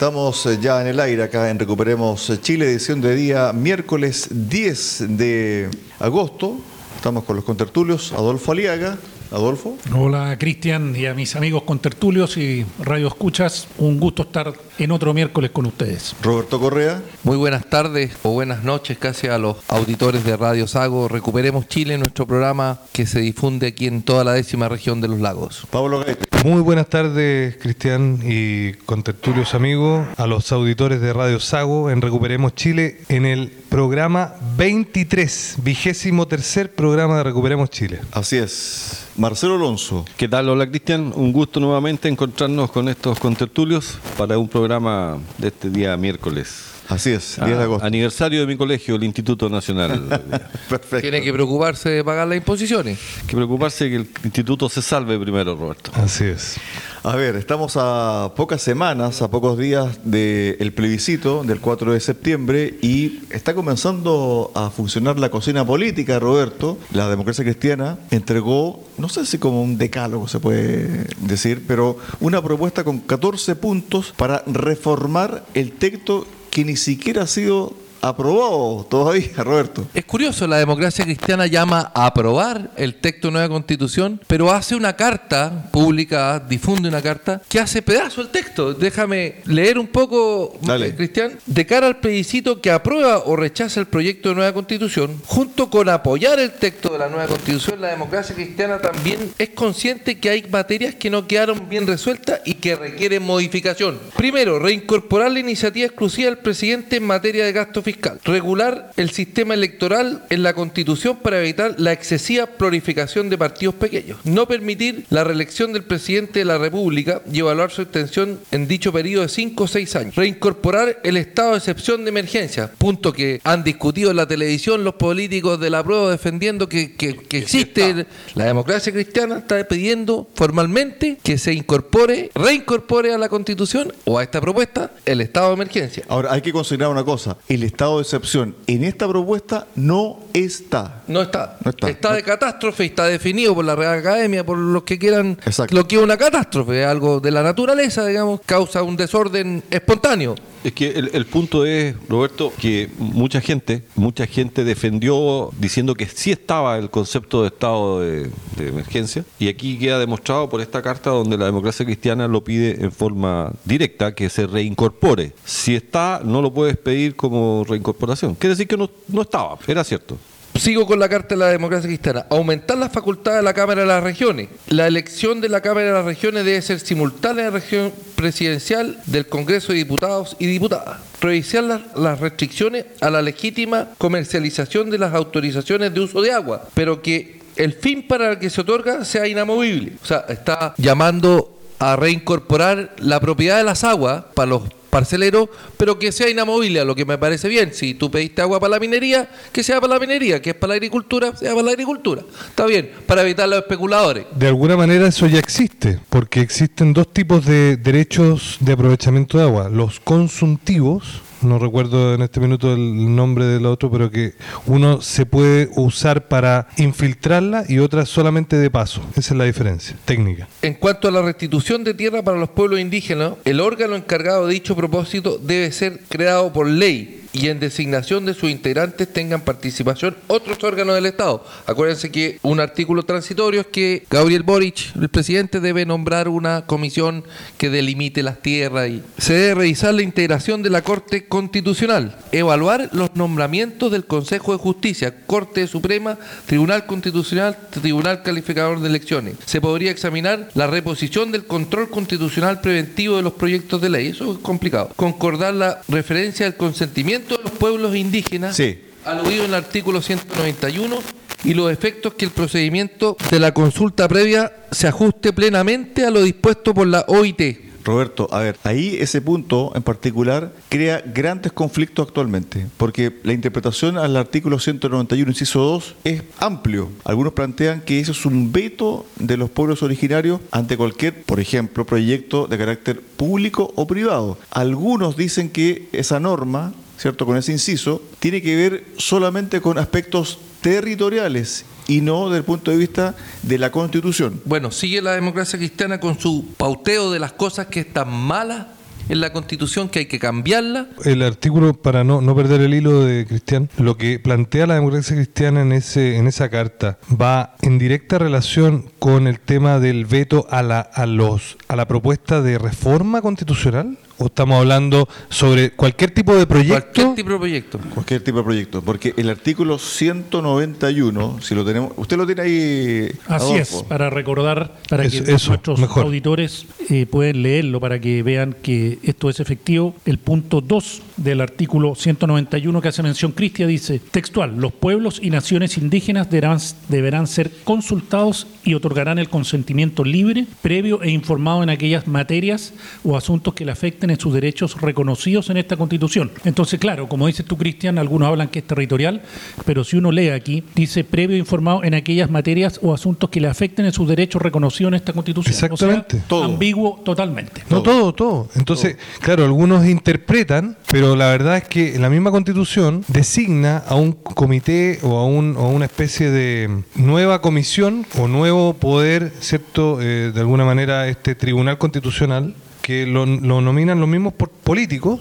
Estamos eh, ya en el aire acá en Recuperemos Chile, edición de día miércoles 10 de agosto. Estamos con los contertulios, Adolfo Aliaga. Adolfo. Hola Cristian y a mis amigos contertulios y radio escuchas. Un gusto estar en otro miércoles con ustedes. Roberto Correa. Muy buenas tardes o buenas noches casi a los auditores de Radio Sago. Recuperemos Chile, nuestro programa que se difunde aquí en toda la décima región de los lagos. Pablo Gaete. Muy buenas tardes, Cristian y contertulios amigos, a los auditores de Radio Sago en Recuperemos Chile en el programa 23, vigésimo tercer programa de Recuperemos Chile. Así es. Marcelo Alonso. ¿Qué tal? Hola Cristian, un gusto nuevamente encontrarnos con estos contertulios para un programa de este día miércoles. Así es, 10 Ah, de agosto. Aniversario de mi colegio, el Instituto Nacional. Perfecto. Tiene que preocuparse de pagar las imposiciones. Hay que preocuparse que el instituto se salve primero, Roberto. Así es. A ver, estamos a pocas semanas, a pocos días del plebiscito del 4 de septiembre y está comenzando a funcionar la cocina política, Roberto. La democracia cristiana entregó, no sé si como un decálogo se puede decir, pero una propuesta con 14 puntos para reformar el texto que ni siquiera ha sido aprobado todavía, Roberto. Es curioso, la democracia cristiana llama a aprobar el texto de nueva constitución, pero hace una carta pública, difunde una carta, que hace pedazo el texto. Déjame leer un poco, Dale. eh, Cristian. De cara al plebiscito que aprueba o rechaza el proyecto de nueva constitución, junto con apoyar el texto de la nueva constitución, la democracia cristiana también es consciente que hay materias que no quedaron bien resueltas y que requieren modificación. Primero, reincorporar la iniciativa exclusiva del presidente en materia de gasto fiscal. Regular el sistema electoral en la constitución para evitar la excesiva prolificación de partidos pequeños. No permitir la reelección del presidente de la República y evaluar su extensión en dicho periodo de 5 o 6 años. Reincorporar el estado de excepción de emergencia. Punto que han discutido en la televisión los políticos de la prueba defendiendo que, que- que existe la democracia cristiana está pidiendo formalmente que se incorpore, reincorpore a la constitución o a esta propuesta el estado de emergencia. Ahora, hay que considerar una cosa, el estado de excepción en esta propuesta no está. No está. No está. de catástrofe y está definido por la Real Academia, por los que quieran. Exacto. Lo que es una catástrofe, algo de la naturaleza, digamos, causa un desorden espontáneo. Es que el, el punto es, Roberto, que mucha gente, mucha gente defendió diciendo que sí estaba el concepto de estado de, emergencia y aquí queda demostrado por esta carta donde la democracia cristiana lo pide en forma directa que se reincorpore. Si está, no lo puedes pedir como reincorporación. Quiere decir que no, no estaba, era cierto. Sigo con la Carta de la Democracia Cristiana. Aumentar las facultades de la Cámara de las Regiones. La elección de la Cámara de las Regiones debe ser simultánea en la región presidencial del Congreso de Diputados y Diputadas. Revisar las, las restricciones a la legítima comercialización de las autorizaciones de uso de agua, pero que el fin para el que se otorga sea inamovible. O sea, está llamando a reincorporar la propiedad de las aguas para los parceleros, pero que sea inamovible, a lo que me parece bien. Si tú pediste agua para la minería, que sea para la minería, que es para la agricultura, sea para la agricultura. Está bien, para evitar los especuladores. De alguna manera eso ya existe, porque existen dos tipos de derechos de aprovechamiento de agua. Los consumtivos, no recuerdo en este minuto el nombre del otro, pero que uno se puede usar para infiltrarla y otra solamente de paso. Esa es la diferencia técnica. En cuanto a la restitución de tierra para los pueblos indígenas, el órgano encargado de dicho propósito debe ser creado por ley y en designación de sus integrantes tengan participación otros órganos del Estado. Acuérdense que un artículo transitorio es que Gabriel Boric, el presidente, debe nombrar una comisión que delimite las tierras y se debe revisar la integración de la Corte Constitucional, evaluar los nombramientos del Consejo de Justicia, Corte Suprema, Tribunal Constitucional, Tribunal Calificador de Elecciones. Se podría examinar la reposición del control constitucional preventivo de los proyectos de ley. Eso es complicado. Concordar la referencia al consentimiento de los pueblos indígenas Sí. aludido en el artículo 191 y los efectos que el procedimiento de la consulta previa se ajuste plenamente a lo dispuesto por la OIT. Roberto, a ver, ahí ese punto en particular crea grandes conflictos actualmente, porque la interpretación al artículo 191, inciso 2, es amplio. Algunos plantean que eso es un veto de los pueblos originarios ante cualquier, por ejemplo, proyecto de carácter público o privado. Algunos dicen que esa norma, ¿cierto? Con ese inciso, tiene que ver solamente con aspectos territoriales y no desde el punto de vista de la Constitución. Bueno, sigue la democracia cristiana con su pauteo de las cosas que están malas en la Constitución, que hay que cambiarla. El artículo, para no, no perder el hilo de Cristian, lo que plantea la democracia cristiana en, ese, en esa carta va en directa relación con el tema del veto a la, a los, a la propuesta de reforma constitucional. ¿O estamos hablando sobre cualquier tipo de proyecto? Cualquier tipo de proyecto. Cualquier tipo de proyecto, porque el artículo 191, si lo tenemos, usted lo tiene ahí. Así Adolfo? es, para recordar, para Eso- que eso, nuestros mejor. auditores eh, pueden leerlo, para que vean que esto es efectivo. El punto 2 del artículo 191 que hace mención Cristia dice, textual, los pueblos y naciones indígenas deberán, deberán ser consultados y otorgarán el consentimiento libre, previo e informado en aquellas materias o asuntos que le afecten en sus derechos reconocidos en esta Constitución. Entonces, claro, como dices tú, Cristian, algunos hablan que es territorial, pero si uno lee aquí, dice previo e informado en aquellas materias o asuntos que le afecten en sus derechos reconocidos en esta Constitución. Exactamente. O sea, Todo. ambiguo totalmente. No todo, todo. Entonces, claro, algunos interpretan, pero la verdad es que la misma constitución designa a un comité o a, un, o a una especie de nueva comisión o nuevo poder, ¿cierto? Eh, de alguna manera, este tribunal constitucional que lo, lo nominan los mismos políticos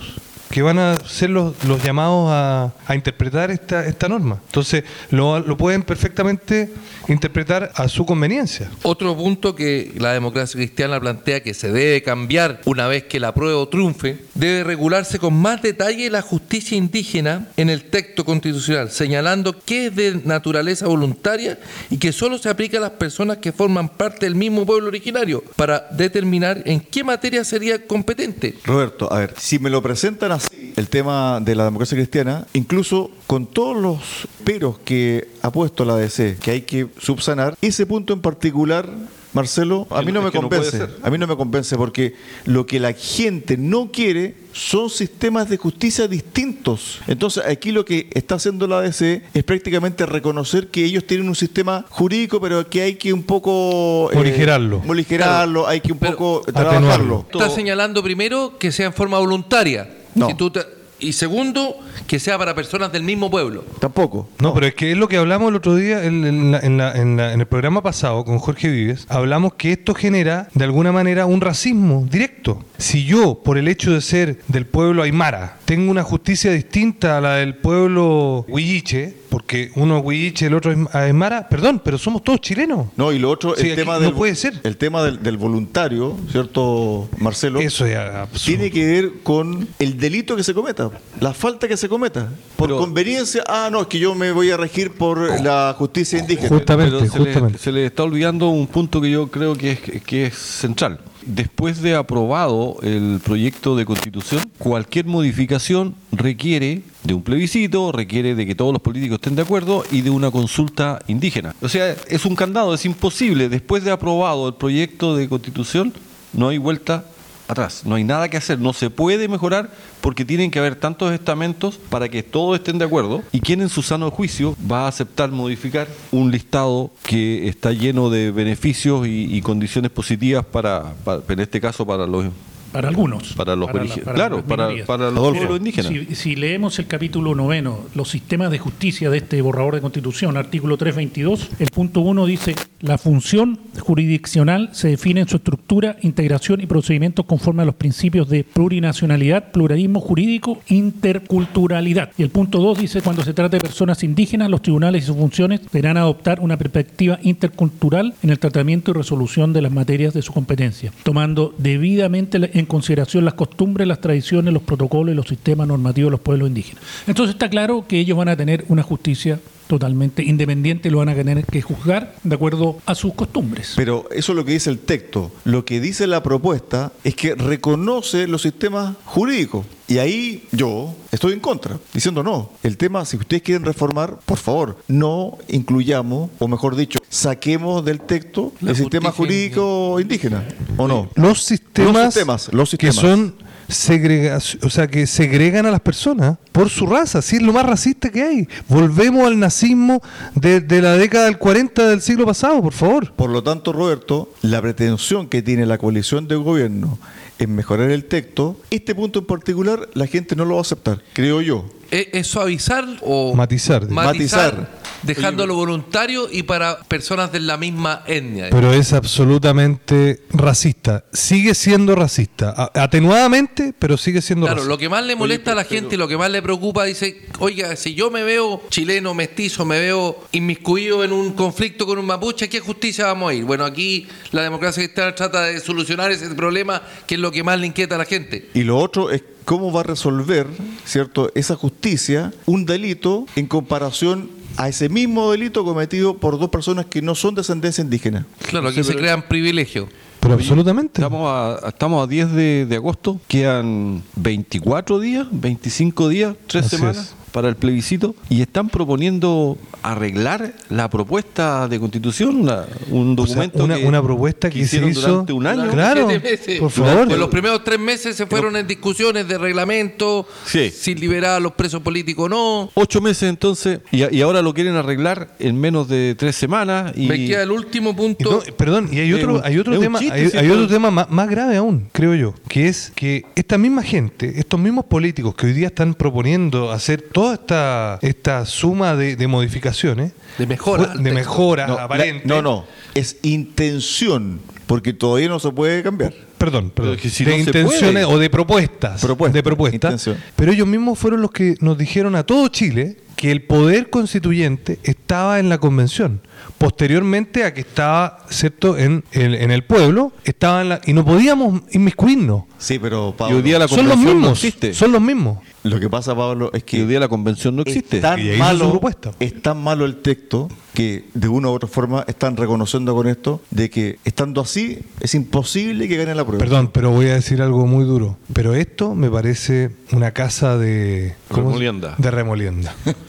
que van a ser los, los llamados a, a interpretar esta, esta norma. Entonces, lo, lo pueden perfectamente interpretar a su conveniencia. Otro punto que la democracia cristiana plantea que se debe cambiar una vez que la prueba triunfe, debe regularse con más detalle la justicia indígena en el texto constitucional, señalando que es de naturaleza voluntaria y que solo se aplica a las personas que forman parte del mismo pueblo originario para determinar en qué materia sería competente. Roberto, a ver, si me lo presentan así, el tema de la democracia cristiana, incluso con todos los peros que ha puesto la ADC, que hay que subsanar, ese punto en particular, Marcelo, a mí no- me convence. a mí no me convence porque lo que la gente no quiere son sistemas de justicia distintos. Entonces, aquí lo que está haciendo la ADC es prácticamente reconocer que ellos tienen un sistema jurídico, pero que hay que un poco... eh, Morigerarlo. morigerarlo, hay que un Pero- poco Atenuarlo. trabajarlo. Está señalando primero que sea en forma voluntaria. No. Si tú te- y segundo, que sea para personas del mismo pueblo. Tampoco. No, pero es que es lo que hablamos el otro día en, en la- en la- en la- en el programa pasado con Jorge Vives. Hablamos que esto genera de alguna manera un racismo directo. Si yo, por el hecho de ser del pueblo Aymara, tengo una justicia distinta a la del pueblo Huilliche, porque uno es Huilliche, el otro es Aymara, perdón, pero somos todos chilenos. No, y lo otro, Sí, el tema no del, puede ser. el tema del, del voluntario, ¿cierto, Marcelo? Eso es absurdo. Tiene que ver con el delito que se cometa, la falta que se cometa. Por Pero- conveniencia, ah, no, es que yo me voy a regir por la justicia indígena. Justamente, Pero se le, justamente. se le está olvidando un punto que yo creo que es, que es central. Después de aprobado el proyecto de constitución, cualquier modificación requiere de un plebiscito, requiere de que todos los políticos estén de acuerdo y de una consulta indígena. O sea, es un candado, es imposible. Después de aprobado el proyecto de constitución, no hay vuelta atrás, no hay nada que hacer, no se puede mejorar porque tienen que haber tantos estamentos para que todos estén de acuerdo y quien en su sano juicio va a aceptar modificar un listado que está lleno de beneficios y, y condiciones positivas para, para- en este caso para los Para algunos. para los la- origi- para claro para, para los Adolfo. pueblos indígenas Si, si leemos el capítulo noveno, los sistemas de justicia de este borrador de constitución, artículo 322, el punto 1 dice, la función jurisdiccional se define en su estructura, integración y procedimientos conforme a los principios de plurinacionalidad, pluralismo jurídico, interculturalidad. Y el punto 2 dice, cuando se trata de personas indígenas, los tribunales y sus funciones deberán adoptar una perspectiva intercultural en el tratamiento y resolución de las materias de su competencia, tomando debidamente la- en consideración las costumbres, las tradiciones, los protocolos y los sistemas normativos de los pueblos indígenas. Entonces está claro que ellos van a tener una justicia totalmente independiente, lo van a tener que juzgar de acuerdo a sus costumbres. Pero eso es lo que dice el texto. Lo que dice la propuesta es que reconoce los sistemas jurídicos. Y ahí yo estoy en contra, diciendo no. El tema, si ustedes quieren reformar, por favor, no incluyamos, o mejor dicho, saquemos del texto La el sistema jurídico indígena, ¿o no? Los sistemas, Los sistemas, los que sistemas. son segregación, o sea, que segregan a las personas por su raza, sí, es lo más racista que hay. Volvemos al nazismo de, de la década del 40 del siglo pasado, por favor. Por lo tanto, Roberto, la pretensión que tiene la coalición de gobierno en mejorar el texto, este punto en particular la gente no lo va a aceptar, creo yo. ¿Es, es suavizar o Matizar. matizar, Matizar. dejándolo voluntario y para personas de la misma etnia? Pero es absolutamente racista. Sigue siendo racista. Atenuadamente, pero sigue siendo Claro, racista. lo que más le molesta a la gente y lo que más le preocupa, dice, oiga, si yo me veo chileno, mestizo, me veo inmiscuido en un conflicto con un mapuche, ¿a qué justicia vamos a ir? Bueno, aquí la democracia cristiana trata de solucionar ese problema, que es lo que más le inquieta a la gente. Y lo otro es cómo va a resolver, ¿cierto?, esa justicia un delito en comparación a ese mismo delito cometido por dos personas que no son de ascendencia indígena. Claro, aquí se crean privilegios. Pero absolutamente. Estamos a, estamos a 10 de, de agosto, quedan 24 días, 25 días, 3 Así semanas es. Para el plebiscito y están proponiendo arreglar la propuesta de constitución, una- un O sea, documento una, que, una propuesta que, hicieron hizo durante un año. Claro, Siete meses. por favor. Pues los primeros tres meses se fueron en discusiones de reglamento, Sí. si liberar a los presos políticos o no. Ocho meses entonces, y, y ahora lo quieren arreglar en menos de tres semanas. Y, Me queda el último Y punto. no, perdón, y hay otro, hay otro tema, chiste, hay, otro tema más, más grave aún, creo yo, que es que esta misma gente, estos mismos políticos que hoy día están proponiendo hacer toda esta, esta suma de, de modificaciones, De mejora fue- al de texto. mejora No, la- aparente. no, no, es intención, porque todavía no se puede cambiar. Perdón, perdón. es que si de no se intenciones puede. o de propuestas. Propuesta, de propuestas. intención. Pero ellos mismos fueron los que nos dijeron a todo Chile que el poder constituyente estaba en la convención. Posteriormente a que estaba, ¿cierto?, en, el- en el pueblo, estaba en la, y no podíamos inmiscuirnos. Sí, pero y Pablo, hoy día la Son los convención no mismos. existe. Son los mismos. lo que pasa, Pablo, es Y que hoy día la convención no existe. Es tan, Y malo, propuesta. es tan malo el texto que de una u otra forma están reconociendo con esto de que estando así es imposible que gane la prueba. Perdón, pero voy a decir algo muy duro. Pero esto me parece una casa de... ¿cómo se- Remolienda. De remolienda.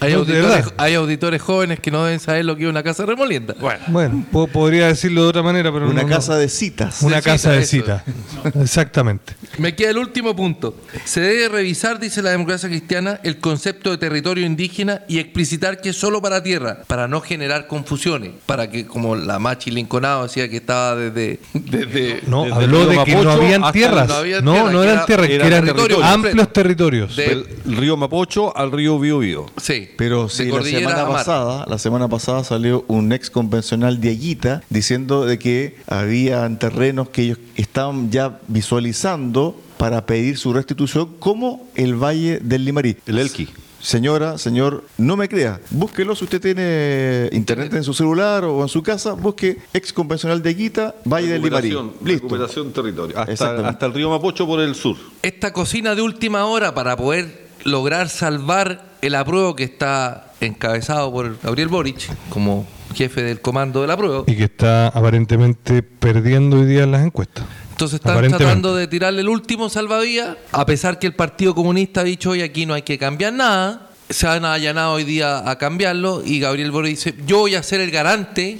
Hay, No, auditores, verdad. hay auditores jóvenes que no deben saber lo que es una casa remolienda. Bueno, Bueno, po- podría decirlo de otra manera, pero Una no- no. casa de citas. Una De casa de cita, cita. Exactamente. me queda el último punto. Se debe revisar, dice la democracia cristiana, el concepto de territorio indígena y explicitar que es solo para tierra, para no generar confusiones, para que, como la Machi Linconado decía que estaba desde... desde No, Desde habló de que no habían tierras. no había No, tierra, no que eran era- tierras, que era eran territorio amplios territorios. De- Del río Mapocho al río Biobío. sí, Pero la semana pasada, la semana pasada salió un ex convencional de Aguita diciendo de que habían terrenos que ellos estaban ya visualizando para pedir su restitución como el Valle del Limarí. El Elqui. Señora, señor, no me crea. Búsquelo si usted tiene internet en su celular o en su casa. Busque ex convencional de Aguita, Valle del Limarí. Recuperación, Listo. recuperación territorio. Hasta el río Mapocho por el sur. esta cocina de última hora para poder lograr salvar el apruebo que está encabezado por Gabriel Boric como jefe del comando del apruebo. Y que está aparentemente perdiendo hoy día en las encuestas. Entonces están tratando de tirarle el último salvavidas, a pesar que el Partido Comunista ha dicho hoy aquí no hay que cambiar nada. Se han allanado hoy día a cambiarlo y Gabriel Boric dice, yo voy a ser el garante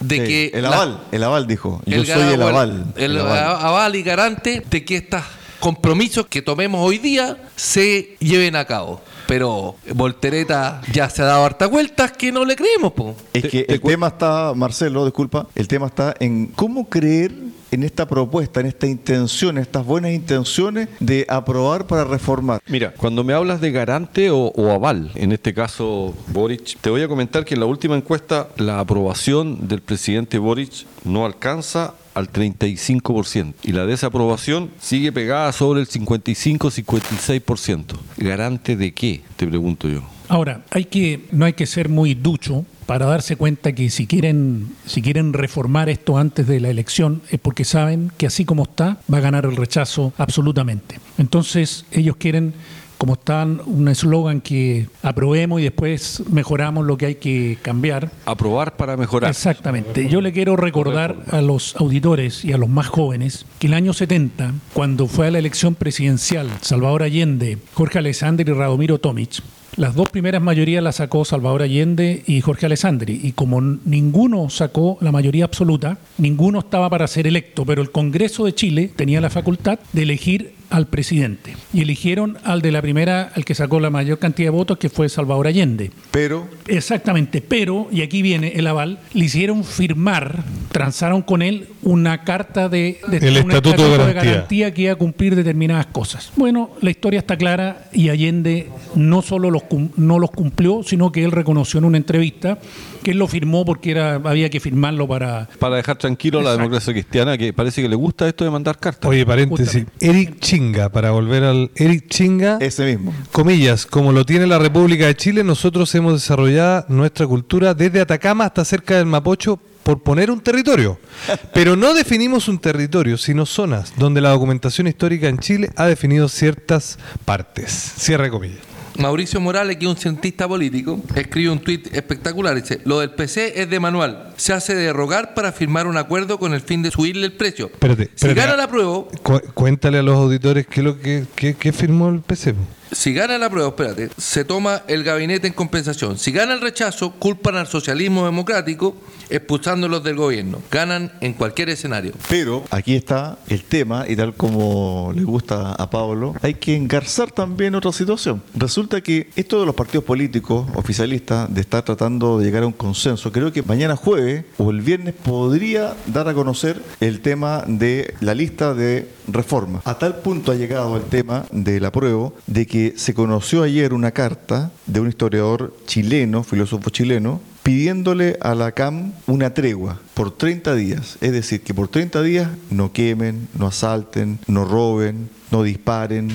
de Sí, que... el la- aval, el aval dijo. Yo el soy el aval. El, el aval. aval y garante de que estos compromisos que tomemos hoy día se lleven a cabo. Pero Voltereta ya se ha dado hartas vueltas que no le creemos, po. Es que el cu- tema está, Marcelo, disculpa, el tema está en cómo creer en esta propuesta, en esta intención, en estas buenas intenciones de aprobar para reformar. Mira, cuando me hablas de garante o, o aval, en este caso Boric, te voy a comentar que en la última encuesta la aprobación del presidente Boric no alcanza al 35% y la desaprobación sigue pegada sobre el 55-56%. ¿Garante de qué? Te pregunto yo. Ahora, hay que, no hay que ser muy ducho para darse cuenta que si quieren, si quieren reformar esto antes de la elección es porque saben que así como está va a ganar el rechazo absolutamente. Entonces ellos quieren como está un eslogan que aprobemos y después mejoramos lo que hay que cambiar. Aprobar para mejorar. Exactamente. Yo le quiero recordar a los auditores y a los más jóvenes que el año 70, cuando fue a la elección presidencial Salvador Allende, Jorge Alessandri y Radomiro Tomic, las dos primeras mayorías las sacó Salvador Allende y Jorge Alessandri. Y como ninguno sacó la mayoría absoluta, ninguno estaba para ser electo, pero el Congreso de Chile tenía la facultad de elegir al presidente. Y eligieron al de la primera, al que sacó la mayor cantidad de votos, que fue Salvador Allende. Pero. Exactamente, pero, y aquí viene el aval, le hicieron firmar, transaron con él una carta de, el estatuto, de, garantía. que iba a cumplir determinadas cosas. Bueno, la historia está clara y Allende no solo los, no los cumplió, sino que él reconoció en una entrevista que él lo firmó porque era había que firmarlo para... Para dejar tranquilo a la democracia cristiana, que parece que le gusta esto de mandar cartas. Oye, paréntesis, Eric Chinga, para volver al Eric Chinga... Ese mismo. Comillas, como lo tiene la República de Chile, nosotros hemos desarrollado nuestra cultura desde Atacama hasta cerca del Mapocho por poner un territorio. Pero no definimos un territorio, sino zonas donde la documentación histórica en Chile ha definido ciertas partes. Cierre comillas. Mauricio Morales, que es un cientista político, escribe un tuit espectacular. Dice, lo del PC es de manual. Se hace de rogar para firmar un acuerdo con el fin de subirle el precio. Espérate, si gana la prueba... cuéntale a los auditores qué lo que, que firmó el PC. Si gana la prueba, espérate, se toma el gabinete en compensación. Si gana el rechazo, culpan al socialismo democrático expulsándolos del gobierno. Ganan en cualquier escenario. Pero aquí está el tema, y tal como le gusta a Pablo, hay que engarzar también otra situación. Resulta que esto de los partidos políticos oficialistas, de estar tratando de llegar a un consenso, creo que mañana jueves o el viernes podría dar a conocer el tema de la lista de reforma. A tal punto ha llegado el tema del apruebo de que se conoció ayer una carta de un historiador chileno, filósofo chileno, pidiéndole a la CAM una tregua por 30 días. Es decir, que por 30 días no quemen, no asalten, no roben, no disparen,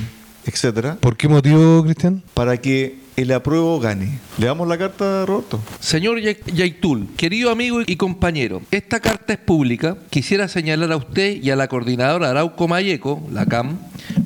etcétera. ¿Por qué motivo, Cristian? Para que el apruebo gane. ¿Le damos la carta, Roberto? Señor Yaitul, querido amigo y compañero, esta carta es pública. Quisiera señalar a usted y a la coordinadora Arauco Mayeco, la CAM,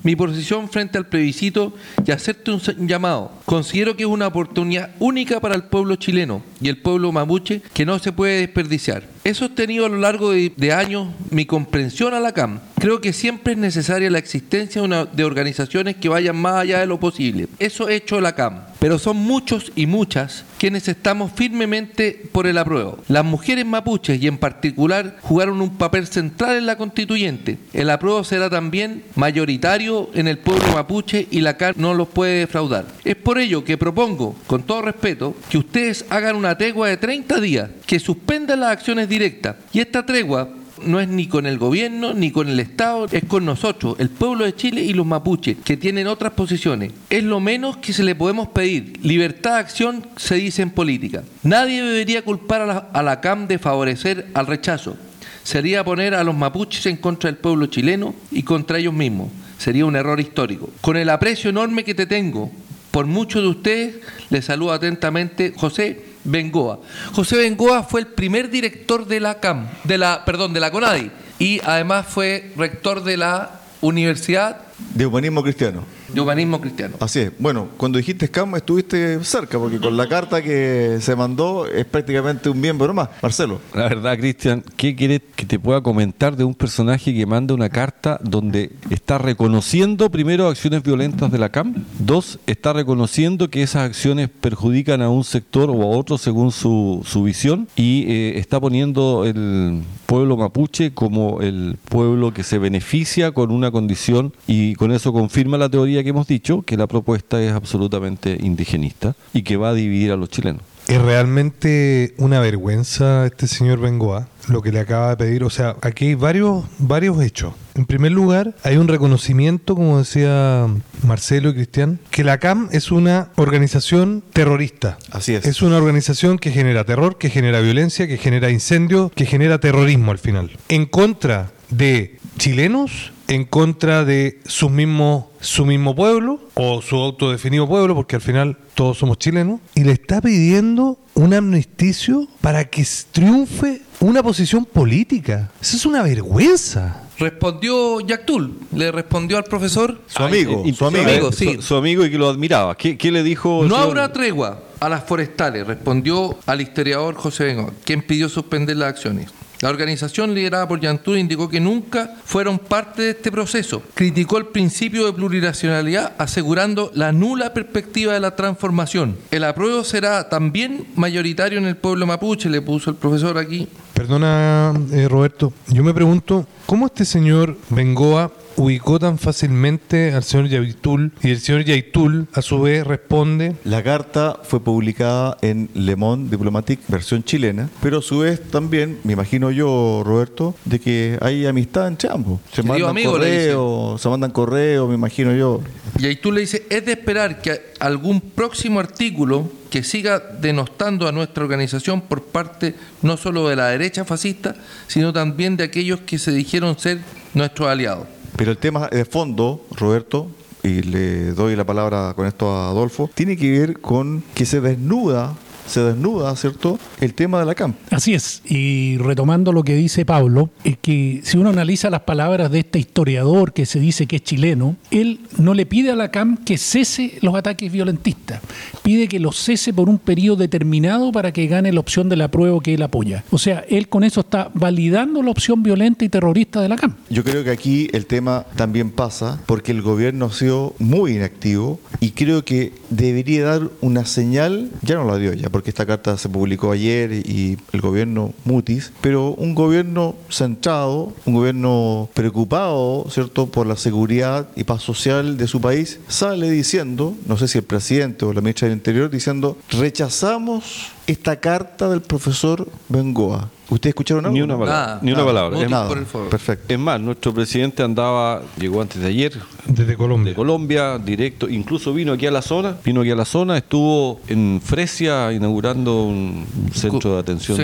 mi posición frente al plebiscito y hacerte un llamado. Considero que es una oportunidad única para el pueblo chileno y el pueblo mapuche que no se puede desperdiciar. He sostenido a lo largo de, años mi comprensión a la CAM. Creo que siempre es necesaria la existencia de organizaciones que vayan más allá de lo posible. Eso ha hecho la CAM. Pero son muchos y muchas quienes estamos firmemente por el apruebo. Las mujeres mapuches y en particular jugaron un papel central en la constituyente. El apruebo será también mayoritario en el pueblo mapuche y la CAM no los puede defraudar. Es por ello que propongo, con todo respeto, que ustedes hagan una tregua de 30 días, que suspendan las acciones directa. Y esta tregua no es ni con el gobierno ni con el Estado, es con nosotros, el pueblo de Chile y los mapuches, que tienen otras posiciones. Es lo menos que se le podemos pedir. Libertad de acción se dice en política. Nadie debería culpar a la, a la CAM de favorecer al rechazo. Sería poner a los mapuches en contra del pueblo chileno y contra ellos mismos. Sería un error histórico. Con el aprecio enorme que te tengo, por muchos de ustedes, les saludo atentamente José Bengoa. José Bengoa fue el primer director de la CAM, de la, perdón, de la CONADI, y además fue rector de la Universidad de Humanismo Cristiano de humanismo cristiano. Así es. Bueno, cuando dijiste scam estuviste cerca, porque con la carta que se mandó es prácticamente un miembro más. Marcelo. La verdad, Cristian, ¿qué quieres que te pueda comentar de un personaje que manda una carta donde está reconociendo primero acciones violentas de la CAM? Dos, está reconociendo que esas acciones perjudican a un sector o a otro según su, su visión y eh, está poniendo el pueblo mapuche como el pueblo que se beneficia con una condición y con eso confirma la teoría que hemos dicho, que la propuesta es absolutamente indigenista y que va a dividir a los chilenos. Es realmente una vergüenza este señor Bengoa lo que le acaba de pedir. O sea, aquí hay varios, varios hechos. En primer lugar, hay un reconocimiento, como decía Marcelo y Cristian, que la CAM es una organización terrorista. Así es. Es una organización que genera terror, que genera violencia, que genera incendios, que genera terrorismo al final. En contra de chilenos en contra de su mismo, su mismo pueblo o su autodefinido pueblo, porque al final todos somos chilenos, y le está pidiendo un amnisticio para que triunfe una posición política. Eso es una vergüenza. respondió Yactul, le respondió al profesor. Su amigo, Eh, su amigo. amigo, su- sí. Su, amigo y que lo admiraba. ¿Qué, qué le dijo? No habrá tregua a las forestales, respondió al historiador José Bengoa, quien pidió suspender las acciones. La organización liderada por Yantul indicó que nunca fueron parte de este proceso. Criticó el principio de plurinacionalidad, asegurando la nula perspectiva de la transformación. El apruebo será también mayoritario en el pueblo mapuche, le puso el profesor aquí. Perdona, eh, Roberto, yo me pregunto, ¿cómo este señor Bengoa ubicó tan fácilmente al señor Yaitul y el señor Yaitul a su vez responde La carta fue publicada en Le Monde Diplomatique, versión chilena, pero a su vez también, me imagino yo, Roberto, de que hay amistad entre ambos. Se mandan amigo, dice. se mandan correos, me imagino yo. Y ahí tú le dices, es de esperar que algún próximo artículo que siga denostando a nuestra organización por parte no solo de la derecha fascista, sino también de aquellos que se dijeron ser nuestros aliados. Pero el tema de fondo, Roberto, y le doy la palabra con esto a Adolfo, tiene que ver con que se desnuda, se desnuda, ¿cierto?, el tema de la CAMP. Así es, y retomando lo que dice Pablo, es que si uno analiza las palabras de este historiador que se dice que es chileno, él no le pide a la CAM que cese los ataques violentistas, pide que los cese por un periodo determinado para que gane la opción del apruebo que él apoya. O sea, él con eso está validando la opción violenta y terrorista de la CAM. Yo creo que aquí el tema también pasa porque el gobierno ha sido muy inactivo y creo que debería dar una señal, ya no la dio ya, porque esta carta se publicó ayer y el gobierno mutis, pero un gobierno centrado, un gobierno preocupado, ¿cierto?, por la seguridad y paz social de su país, sale diciendo, no sé si el presidente o la ministra del Interior, diciendo, rechazamos esta carta del profesor Bengoa. ¿Ustedes escucharon algo? Ni una palabra. Nada, ni una nada. palabra. Es, Nada. por el favor. Perfecto. es más, nuestro presidente andaba, llegó antes de ayer desde Colombia? de Colombia, directo, incluso vino aquí a la zona, vino aquí a la zona, estuvo en Fresia inaugurando un centro de atención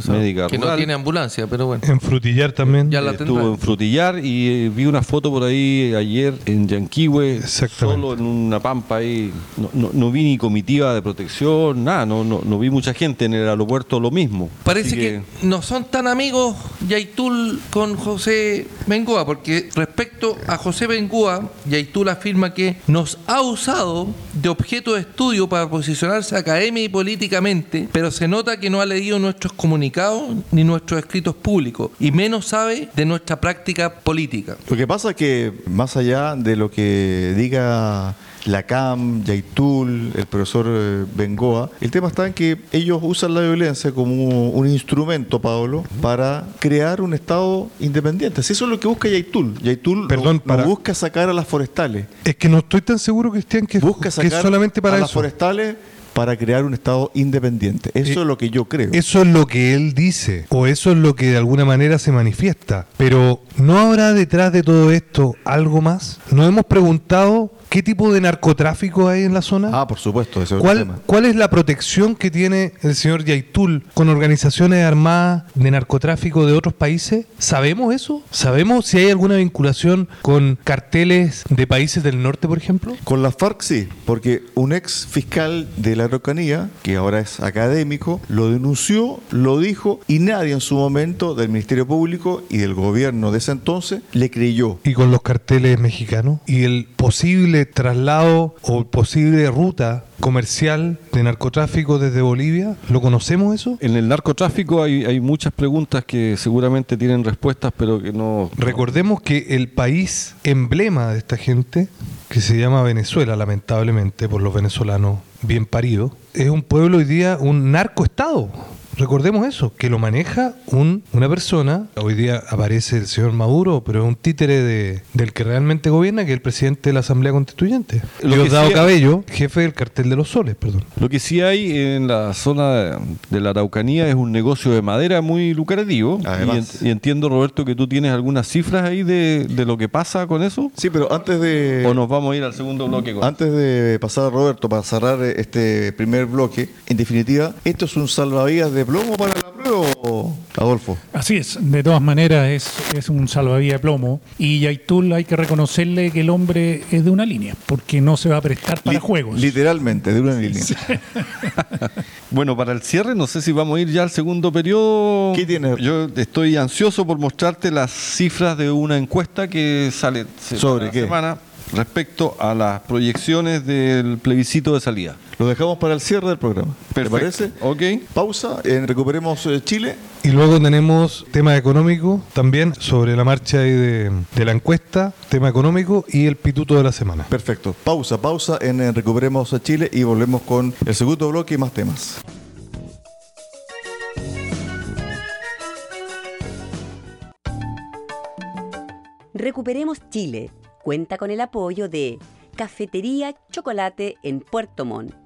Sí. médica Que no tiene ambulancia, pero bueno. En Frutillar también. Ya la Estuvo tendrá. en Frutillar y eh, vi una foto por ahí ayer en Yanquihue, Exactamente. solo en una pampa ahí. No, no- no vi ni comitiva de protección, nada, no, no, no vi mucha gente en el aeropuerto, lo mismo. Parece Así que no son tan amigos Yaitul con José Bengoa, porque respecto a José Bengoa, Yaitul afirma que nos ha usado de objeto de estudio para posicionarse académica y políticamente, pero se nota que no ha leído nuestros comunicados ni nuestros escritos públicos, y menos sabe de nuestra práctica política. Lo que pasa es que más allá de lo que diga la CAM, Yaitul, el profesor eh, Bengoa, el tema está en que ellos usan la violencia como un instrumento, Pablo, para crear un Estado independiente. Si eso es lo que busca Yaitul. Yaitul Perdón, no, no para- busca sacar a las forestales, Es que no estoy tan seguro, Cristian, que, busca que sacar es solamente para a las forestales para crear un Estado independiente. Eso Eh, es lo que yo creo. Eso es lo que él dice, o eso es lo que de alguna manera se manifiesta. Pero ¿no habrá detrás de todo esto algo más? ¿Nos hemos preguntado qué tipo de narcotráfico hay en la zona? Ah, por supuesto, ese es el ¿Cuál, tema. ¿Cuál es la protección que tiene el señor Yaitul con organizaciones armadas de narcotráfico de otros países? ¿Sabemos eso? ¿Sabemos si hay alguna vinculación con carteles de países del norte, por ejemplo? Con la FARC sí, porque un ex fiscal de la Araucanía, que ahora es académico, lo denunció, lo dijo y nadie en su momento del Ministerio Público y del gobierno de ese entonces le creyó. y con los carteles mexicanos y el posible traslado o posible ruta comercial de narcotráfico desde Bolivia, ¿lo conocemos eso? En el narcotráfico hay, hay muchas preguntas que seguramente tienen respuestas, pero que no... Recordemos que el país emblema de esta gente, que se llama Venezuela, lamentablemente por los venezolanos bien paridos, es un pueblo hoy día, un narcoestado. Recordemos eso, que lo maneja un, una persona, hoy día aparece el señor Maduro, pero es un títere de, del que realmente gobierna, que es el presidente de la Asamblea Constituyente. Lo Diosdado sí- Cabello, jefe del cartel de los soles, perdón. Lo que sí hay en la zona de la Araucanía es un negocio de madera muy lucrativo. Y, Además. en- y entiendo, Roberto, que tú tienes algunas cifras ahí de, de lo que pasa con eso. Sí, pero antes de... ¿O nos vamos a ir al segundo bloque? Con... Antes de pasar a Roberto para cerrar este primer bloque, en definitiva, esto es un salvavidas de plomo para la prueba, Adolfo. Así es, de todas maneras es, es un salvavidas de plomo y Yaitul hay que reconocerle que el hombre es de una línea, porque no se va a prestar para Li- juegos. Literalmente, de una línea. Bueno, para el cierre, no sé si vamos a ir ya al segundo periodo. ¿Qué tiene? Yo estoy ansioso por mostrarte las cifras de una encuesta que sale ¿Sobre a qué? semana respecto a las proyecciones del plebiscito de salida. Lo dejamos para el cierre del programa. ¿Te parece? Ok. Pausa, en Recuperemos eh, Chile. Y luego tenemos tema económico también sobre la marcha ahí de, de la encuesta, tema económico y el pituto de la semana. Perfecto. Pausa, pausa en, eh, Recuperemos Chile y volvemos con el segundo bloque y más temas. Recuperemos Chile. Cuenta con el apoyo de Cafetería Chocolate en Puerto Montt.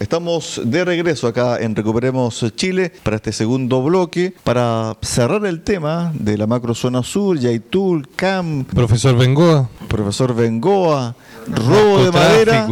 Estamos de regreso acá en Recuperemos Chile para este segundo bloque, para cerrar el tema de la macrozona sur, Yaitul, CAM, Profesor Bengoa, profesor Bengoa, robo de madera,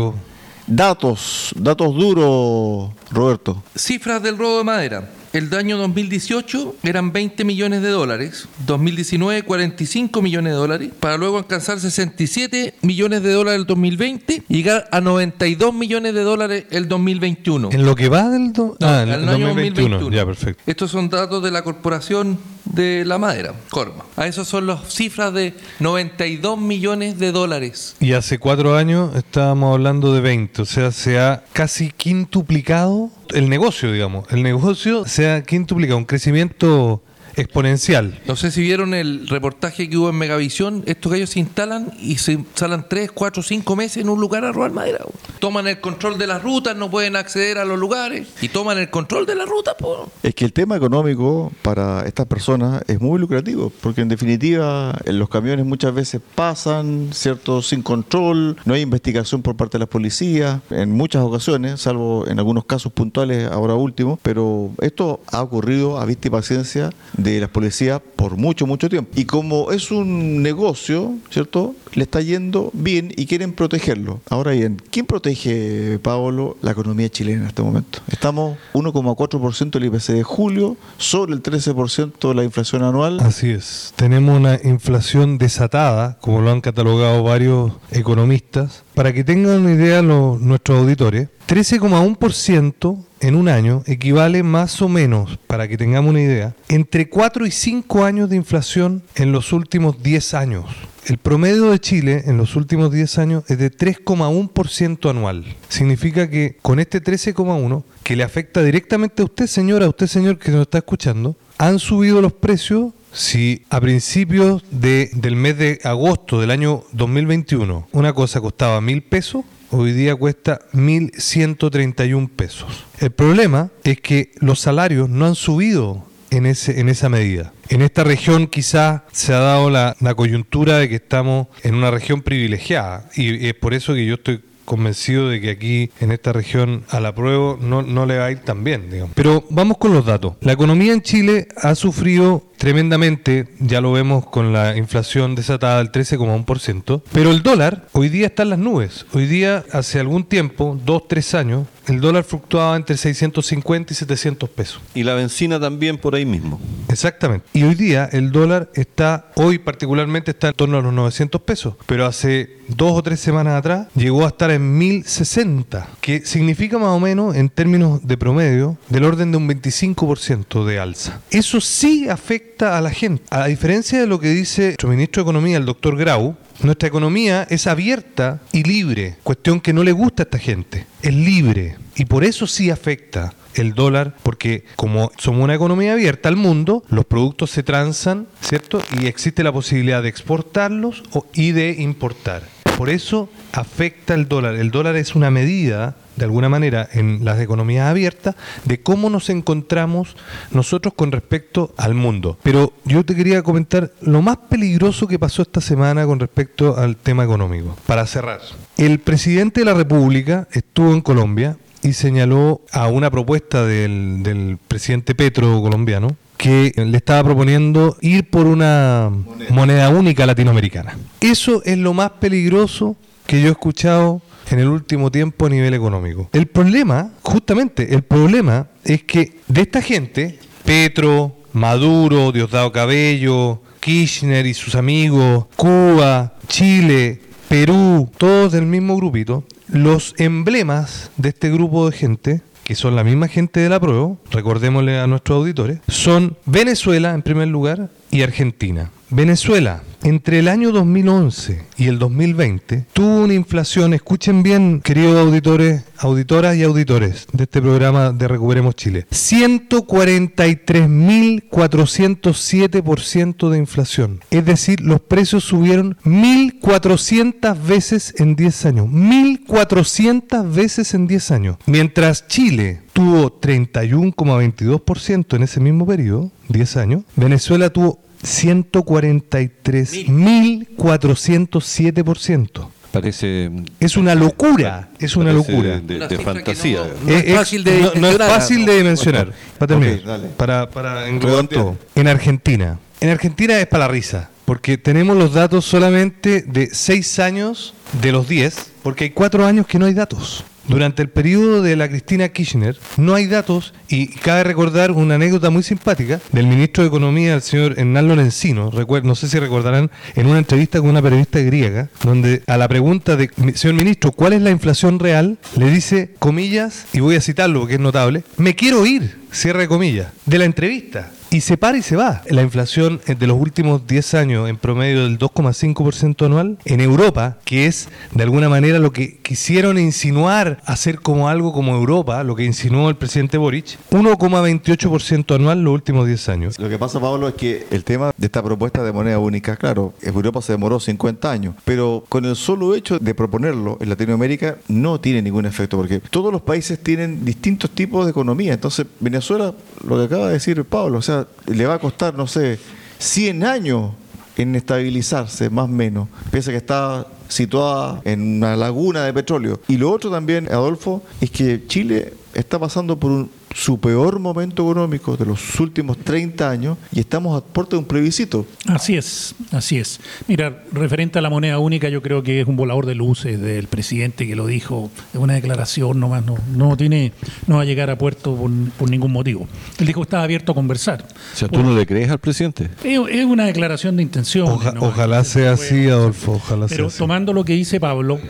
datos, datos duros, Roberto. Cifras del robo de madera. El año 2018 eran 20 millones de dólares, 2019 45 millones de dólares, para luego alcanzar 67 millones de dólares el 2020 y llegar a 92 millones de dólares el 2021. En lo que va del do- No, ah, en al el año 2021. 2021. Ya, perfecto. Estos son datos de la Corporación de la Madera, Corma. A esos son las cifras de 92 millones de dólares. Y hace cuatro años estábamos hablando de 20, o sea, se ha casi quintuplicado el negocio, digamos. El negocio se ha quintuplicado, un crecimiento exponencial. No sé si vieron el reportaje que hubo en Megavisión. Estos gallos se instalan y se instalan 3, 4, 5 meses en un lugar a robar madera. po. Toman el control de las rutas, no pueden acceder a los lugares y toman el control de la ruta. po. Es que el tema económico para estas personas es muy lucrativo, porque en definitiva en los camiones muchas veces pasan, ¿cierto?, sin control, no hay investigación por parte de las policías, en muchas ocasiones, salvo en algunos casos puntuales ahora último, pero esto ha ocurrido a vista y paciencia de las policías por mucho, mucho tiempo. Y como es un negocio, ¿cierto?, le está yendo bien y quieren protegerlo. Ahora bien, ¿quién protege, Pablo, la economía chilena en este momento? Estamos 1,4% del IPC de julio, sobre el 13% de la inflación anual. Así es. Tenemos una inflación desatada, como lo han catalogado varios economistas. Para que tengan una idea los, nuestros auditores, 13,1% en un año equivale más o menos, para que tengamos una idea, entre 4 y 5 años de inflación en los últimos 10 años. El promedio de Chile en los últimos 10 años es de 3,1% anual. Significa que con este 13,1, que le afecta directamente a usted, señora, a usted, señor, que nos está escuchando, han subido los precios. Si a principios de- del mes de agosto del año 2021 una cosa costaba mil pesos, hoy día cuesta 1.131 pesos. El problema es que los salarios no han subido en, ese, en esa medida. En esta región quizás se ha dado la, la coyuntura de que estamos en una región privilegiada y es por eso que yo estoy convencido de que aquí en esta región a la prueba no, no le va a ir tan bien. digamos. Pero vamos con los datos. La economía en Chile ha sufrido tremendamente, ya lo vemos con la inflación desatada del 13,1%, pero el dólar hoy día está en las nubes. Hoy día, hace algún tiempo, dos, tres años, el dólar fluctuaba entre 650 y 700 pesos. Y la benzina también por ahí mismo. Exactamente. Y hoy día el dólar está, hoy particularmente está en torno a los 900 pesos, pero hace dos o tres semanas atrás llegó a estar en 1060, que significa más o menos en términos de promedio del orden de un 25% de alza. Eso sí afecta a la gente. A diferencia de lo que dice nuestro ministro de Economía, el doctor Grau, nuestra economía es abierta y libre, cuestión que no le gusta a esta gente. Es libre y por eso sí afecta el dólar, porque como somos una economía abierta al mundo, los productos se transan, ¿cierto? Y existe la posibilidad de exportarlos y de importar. Por eso afecta el dólar. El dólar es una medida, de alguna manera, en las economías abiertas, de cómo nos encontramos nosotros con respecto al mundo. Pero yo te quería comentar lo más peligroso que pasó esta semana con respecto al tema económico. Para cerrar, el presidente de la República estuvo en Colombia y señaló a una propuesta del, del presidente Petro colombiano que le estaba proponiendo ir por una moneda. única latinoamericana. Eso es lo más peligroso que yo he escuchado en el último tiempo a nivel económico. El problema, justamente, el problema es que de esta gente, Petro, Maduro, Diosdado Cabello, Kirchner y sus amigos, Cuba, Chile, Perú, todos del mismo grupito, los emblemas de este grupo de gente que son la misma gente de la prueba, recordémosle a nuestros auditores, son Venezuela en primer lugar y Argentina. Venezuela, entre el año 2011 y el 2020, tuvo una inflación, escuchen bien, queridos auditores, auditoras y auditores de este programa de Recuperemos Chile, 143.407% de inflación. Es decir, los precios subieron 1.400 veces en 10 años. 1.400 veces en 10 años. Mientras Chile tuvo 31,22% en ese mismo periodo, 10 años, Venezuela tuvo 143.407%. Parece. Es una locura, es una parece locura. De, fantasía. no- es fácil de no- no es dimensionar, fácil de dimensionar. Para terminar, para, para todo. En Argentina. En Argentina es para la risa, porque tenemos los datos solamente de 6 años de los 10, porque hay 4 años que no hay datos. Durante el periodo de la Cristina Kirchner no hay datos y cabe recordar una anécdota muy simpática del ministro de Economía, el señor Hernán Lorenzino, no sé si recordarán, en una entrevista con una periodista griega, donde a la pregunta de, "Mi- señor ministro, ¿cuál es la inflación real? Le dice, comillas, y voy a citarlo porque es notable, me quiero ir, cierre de comillas, de la entrevista. Y se para y se va. La inflación de los últimos 10 años en promedio del 2,5% anual en Europa, que es de alguna manera lo que quisieron insinuar hacer como algo como Europa, lo que insinuó el presidente Boric, 1,28% anual los últimos 10 años. Lo que pasa, Pablo, es que el tema de esta propuesta de moneda única, claro, en Europa se demoró 50 años, pero con el solo hecho de proponerlo en Latinoamérica no tiene ningún efecto, porque todos los países tienen distintos tipos de economía. Entonces, Venezuela, lo que acaba de decir Pablo, o sea, le va a costar, no sé, 100 años en estabilizarse, más o menos, pese a que está situada en una laguna de petróleo. Y lo otro también, Adolfo, es que Chile está pasando por un- su peor momento económico de los últimos 30 años y estamos a puerta de un plebiscito. Así es, así es. Mira, referente a la moneda única, yo creo que es un volador de luces del presidente que lo dijo, es una declaración nomás, no, no tiene, no va a llegar a puerto por, por ningún motivo. Él dijo que estaba abierto a conversar. O sea, ¿tú no le crees al presidente? Es, es una declaración de intención. Oja- ¿no? ojalá sea así, Adolfo, ojalá sea Pero así. tomando lo que dice Pablo,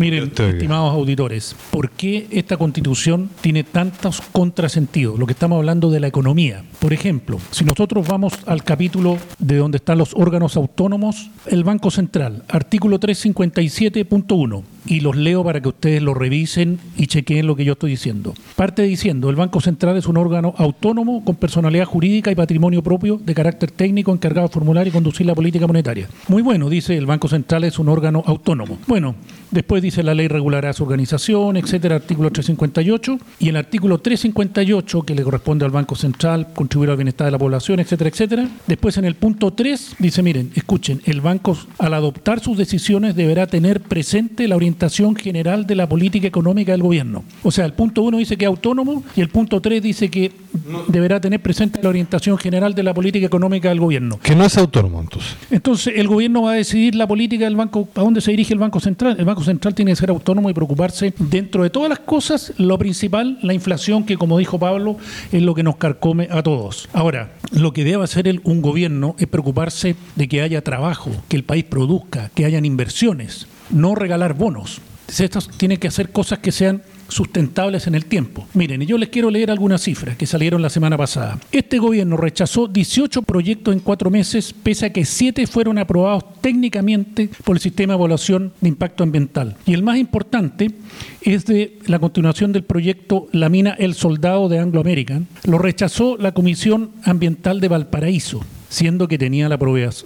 miren, estimados auditores, ¿por qué esta constitución tiene tantos contrasentidos? Lo que estamos hablando de la economía. Por ejemplo, si nosotros vamos al capítulo de donde están los órganos autónomos, el Banco Central, artículo 357.1, y los leo para que ustedes lo revisen y chequeen lo que yo estoy diciendo. Parte diciendo, el Banco Central es un órgano autónomo con personalidad jurídica y patrimonio propio de carácter técnico encargado de formular y conducir la política monetaria. Muy bueno, dice el Banco Central es un órgano autónomo. Bueno, después dice la ley regulará su organización, etcétera, artículo 358, y el artículo 358 que le corresponde al Banco Central contribuir al bienestar de la población, etcétera, etcétera. Después en el punto 3 dice, miren, escuchen, el banco al adoptar sus decisiones deberá tener presente la orientación general de la política económica del gobierno. O sea, el punto 1 dice que es autónomo y el punto 3 dice que deberá tener presente la orientación general de la política económica del gobierno. Que no es autónomo, entonces. Entonces, el gobierno va a decidir la política del banco, a dónde se dirige el Banco Central. El Banco Central tiene que ser autónomo y preocuparse, dentro de todas las cosas, lo principal, la inflación, que como dijo Pablo, es lo que nos carcome a todos. Ahora, lo que debe hacer el- un gobierno es preocuparse de que haya trabajo, que el país produzca, que hayan inversiones, no regalar bonos. Estas tienen que hacer cosas que sean sustentables en el tiempo. Miren, yo les quiero leer algunas cifras que salieron la semana pasada. Este gobierno rechazó 18 proyectos en cuatro meses, pese a que 7 fueron aprobados técnicamente por el sistema de evaluación de impacto ambiental. Y el más importante es de la continuación del proyecto La mina El Soldado de Anglo American. Lo rechazó la Comisión Ambiental de Valparaíso. Siendo que tenía la,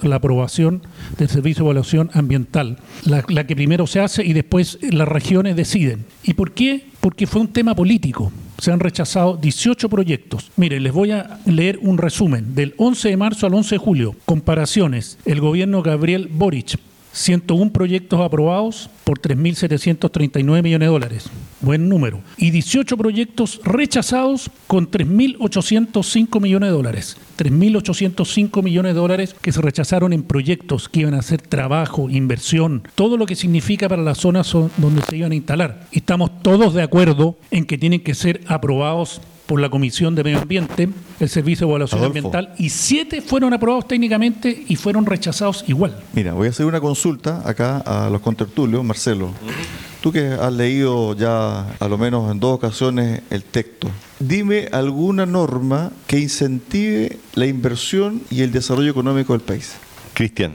la aprobación del Servicio de Evaluación Ambiental, la, la que primero se hace y después las regiones deciden. ¿Y por qué? Porque fue un tema político. Se han rechazado 18 proyectos. Miren, les voy a leer un resumen. Del 11 de marzo al 11 de julio, comparaciones. El gobierno Gabriel Boric, 101 proyectos aprobados por 3.739 millones de dólares. Buen número. Y 18 proyectos rechazados con 3.805 millones de dólares. 3.805 millones de dólares que se rechazaron en proyectos que iban a hacer trabajo, inversión, todo lo que significa para las zonas donde se iban a instalar. Estamos todos de acuerdo en que tienen que ser aprobados por la Comisión de Medio Ambiente, el Servicio de Evaluación Adolfo. Ambiental, y siete fueron aprobados técnicamente y fueron rechazados igual. Mira, voy a hacer una consulta acá a los contertulios. Marcelo, tú que has leído ya a lo menos en dos ocasiones el texto, dime alguna norma que incentive la inversión y el desarrollo económico del país. Cristian,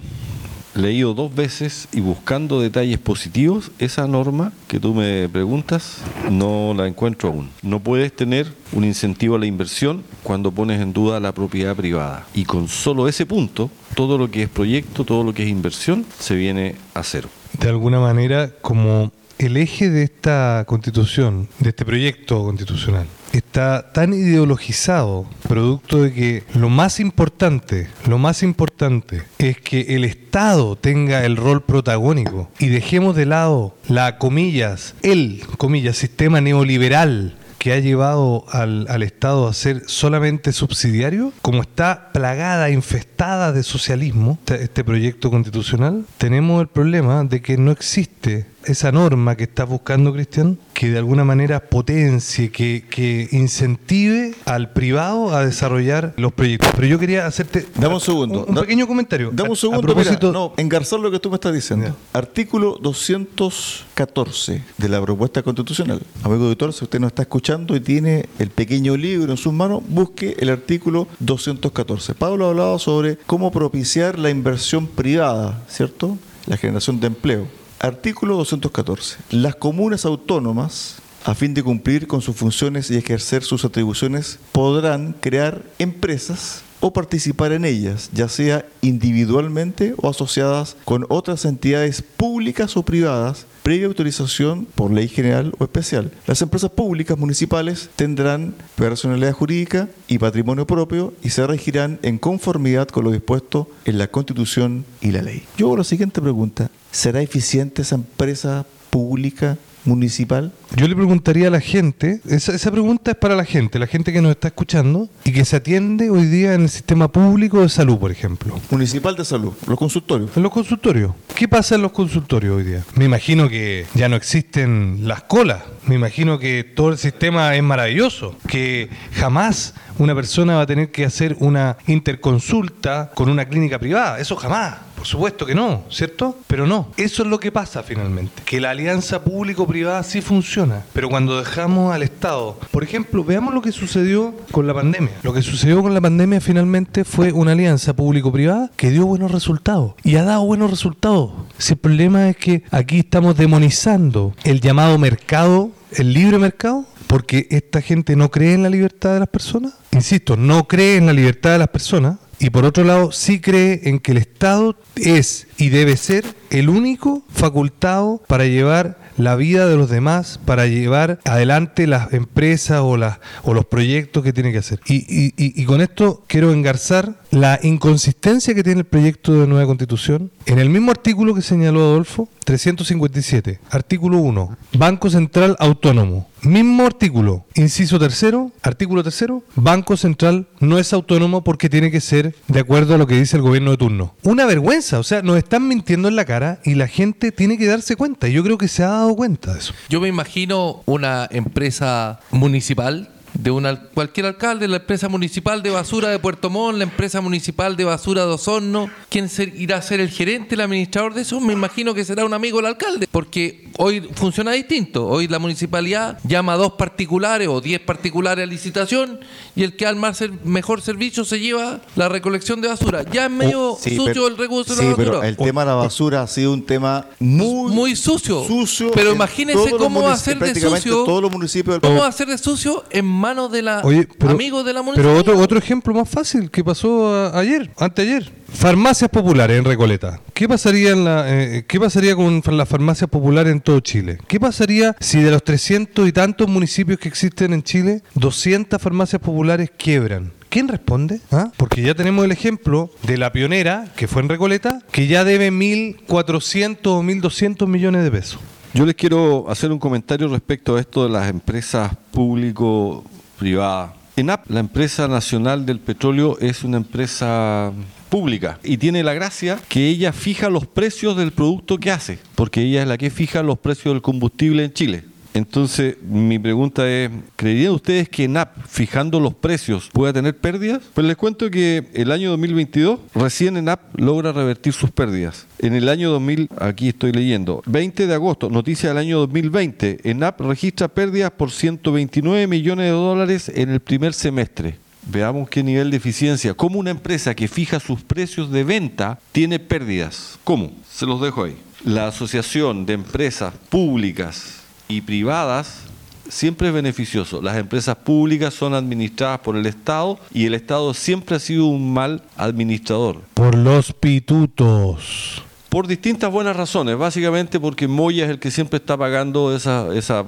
leído dos veces y buscando detalles positivos, esa norma que tú me preguntas no la encuentro aún. No puedes tener un incentivo a la inversión cuando pones en duda la propiedad privada. Y con solo ese punto, todo lo que es proyecto, todo lo que es inversión, se viene a cero. de alguna manera como el eje de esta constitución, de este proyecto constitucional, está tan ideologizado, producto de que lo más importante, lo más importante es que el Estado tenga el rol protagónico. Y dejemos de lado la comillas, el comillas, sistema neoliberal que ha llevado al, al Estado a ser solamente subsidiario, como está plagada, infestada de socialismo, este, este proyecto constitucional, tenemos el problema de que no existe esa norma que está buscando Cristian, que de alguna manera potencie, que, que incentive al privado a desarrollar los proyectos. Pero yo quería hacerte Dame un segundo. un, un Da- pequeño comentario. Dame A- un a segundo, propósito- mira, no, engarzar lo que tú me estás diciendo. Ya. Artículo 214 de la propuesta constitucional. Amigo auditor, si usted nos está escuchando y tiene el pequeño libro en sus manos, busque el artículo 214. Pablo ha hablado sobre cómo propiciar la inversión privada, ¿cierto? La generación de empleo. Artículo 214. Las comunas autónomas a fin de cumplir con sus funciones y ejercer sus atribuciones, podrán crear empresas o participar en ellas, ya sea individualmente o asociadas con otras entidades públicas o privadas, previa autorización por ley general o especial. Las empresas públicas municipales tendrán personalidad jurídica y patrimonio propio y se regirán en conformidad con lo dispuesto en la Constitución y la ley. Yo hago la siguiente pregunta. ¿Será eficiente esa empresa pública municipal? Yo le preguntaría a la gente, esa, esa pregunta es para la gente, la gente que nos está escuchando y que se atiende hoy día en el sistema público de salud, por ejemplo. Municipal de salud, los consultorios. En los consultorios. ¿Qué pasa en los consultorios hoy día? Me imagino que ya no existen las colas. Me imagino que todo el sistema es maravilloso. Que jamás una persona va a tener que hacer una interconsulta con una clínica privada. Eso jamás. Por supuesto que no, ¿cierto? Pero no. Eso es lo que pasa finalmente. Que la alianza público-privada sí funciona. Pero cuando dejamos al Estado, por ejemplo, veamos lo que sucedió con la pandemia. Lo que sucedió con la pandemia finalmente fue una alianza público-privada que dio buenos resultados. Y ha dado buenos resultados. Si el problema es que aquí estamos demonizando el llamado mercado, el libre mercado, porque esta gente no cree en la libertad de las personas. Insisto, no cree en la libertad de las personas. Y por otro lado, sí cree en que el Estado es y debe ser el único facultado para llevar la vida de los demás, para llevar adelante las empresas o, o los proyectos que tiene que hacer. Y- y con esto quiero engarzar la inconsistencia que tiene el proyecto de nueva constitución. En el mismo artículo que señaló Adolfo, 357, artículo 1, Banco Central Autónomo. Mismo artículo, inciso tercero, artículo tercero, Banco Central no es autónomo porque tiene que ser de acuerdo a lo que dice el gobierno de turno. Una vergüenza, o sea, nos están mintiendo en la cara y la gente tiene que darse cuenta. Y yo creo que se ha dado cuenta de eso. Yo me imagino una empresa municipal de una, cualquier alcalde, la empresa municipal de basura de Puerto Montt, la empresa municipal de basura de Osorno. ¿Quién ser- irá a ser el gerente, el administrador de eso? Me imagino que será un amigo del alcalde, porque hoy funciona distinto. Hoy la municipalidad llama a dos particulares o diez particulares a licitación y el que al más ser- mejor servicio se lleva la recolección de basura. Ya es medio Oh, sí, sucio pero- el recurso sí, de la pero basura. el tema de la basura ha sido un tema muy, Muy sucio. sucio Pero los cómo va a ser de sucio. todos los municipios del ¿Cómo va a ser de sucio en manos de la Oye, pero, amigos de la pero municipalidad. otro, otro ejemplo más fácil que pasó a- ayer, anteayer. Farmacias populares en Recoleta. ¿Qué pasaría, en la, eh, ¿Qué pasaría con las farmacias populares en todo Chile? ¿Qué pasaría si de los 300 y tantos municipios que existen en Chile, 200 farmacias populares quiebran? ¿Quién responde? ¿Ah? Porque ya tenemos el ejemplo de la pionera, que fue en Recoleta, que ya debe 1.400 o 1.200 millones de pesos. Yo les quiero hacer un comentario respecto a esto de las empresas público-privadas. ENAP, la empresa nacional del petróleo, es una empresa pública y tiene la gracia que ella fija los precios del producto que hace, porque ella es la que fija los precios del combustible en Chile. Entonces, mi pregunta es, ¿creerían ustedes que ENAP, fijando los precios, pueda tener pérdidas? Pues les cuento que el año 2022, recién ENAP logra revertir sus pérdidas. En el año 2000, aquí estoy leyendo, 20 de agosto, noticia del año 2020, ENAP registra pérdidas por 129 millones de dólares en el primer semestre. Veamos qué nivel de eficiencia. ¿Cómo una empresa que fija sus precios de venta tiene pérdidas? ¿Cómo? Se los dejo ahí. La Asociación de Empresas Públicas y Privadas siempre es beneficioso. Las empresas públicas son administradas por el Estado y el Estado siempre ha sido un mal administrador. Por los pitutos. Por distintas buenas razones, básicamente porque Moya es el que siempre está pagando esa, esa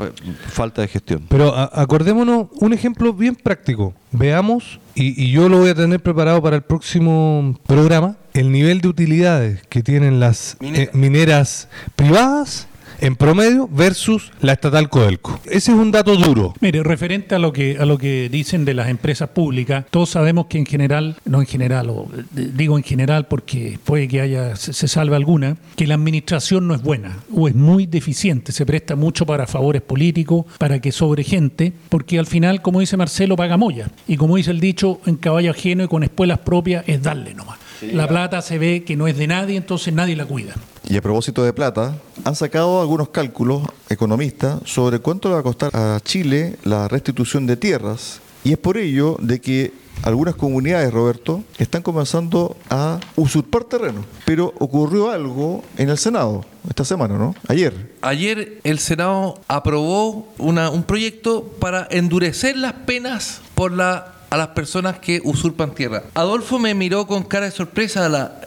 falta de gestión. Pero a- acordémonos un ejemplo bien práctico. Veamos, y, y yo lo voy a tener preparado para el próximo programa, el nivel de utilidades que tienen las eh, mineras privadas en promedio versus la estatal Codelco. Ese es un dato duro. Mire, referente a lo que a lo que dicen de las empresas públicas, todos sabemos que en general, no en general, o eh, digo en general porque puede que haya se, salve alguna, que la administración no es buena o es muy deficiente, se presta mucho para favores políticos, para que sobre gente, porque al final, como dice Marcelo, paga moya. Y como dice el dicho, en caballo ajeno y con espuelas propias es darle nomás. La plata se ve que no es de nadie, entonces nadie la cuida. Y a propósito de plata, han sacado algunos cálculos economistas sobre cuánto le va a costar a Chile la restitución de tierras. Y es por ello de que algunas comunidades, Roberto, están comenzando a usurpar terreno. Pero ocurrió algo en el Senado esta semana, ¿no? Ayer. Ayer el Senado aprobó una- un proyecto para endurecer las penas por la a las personas que usurpan tierra. Adolfo me miró con cara de sorpresa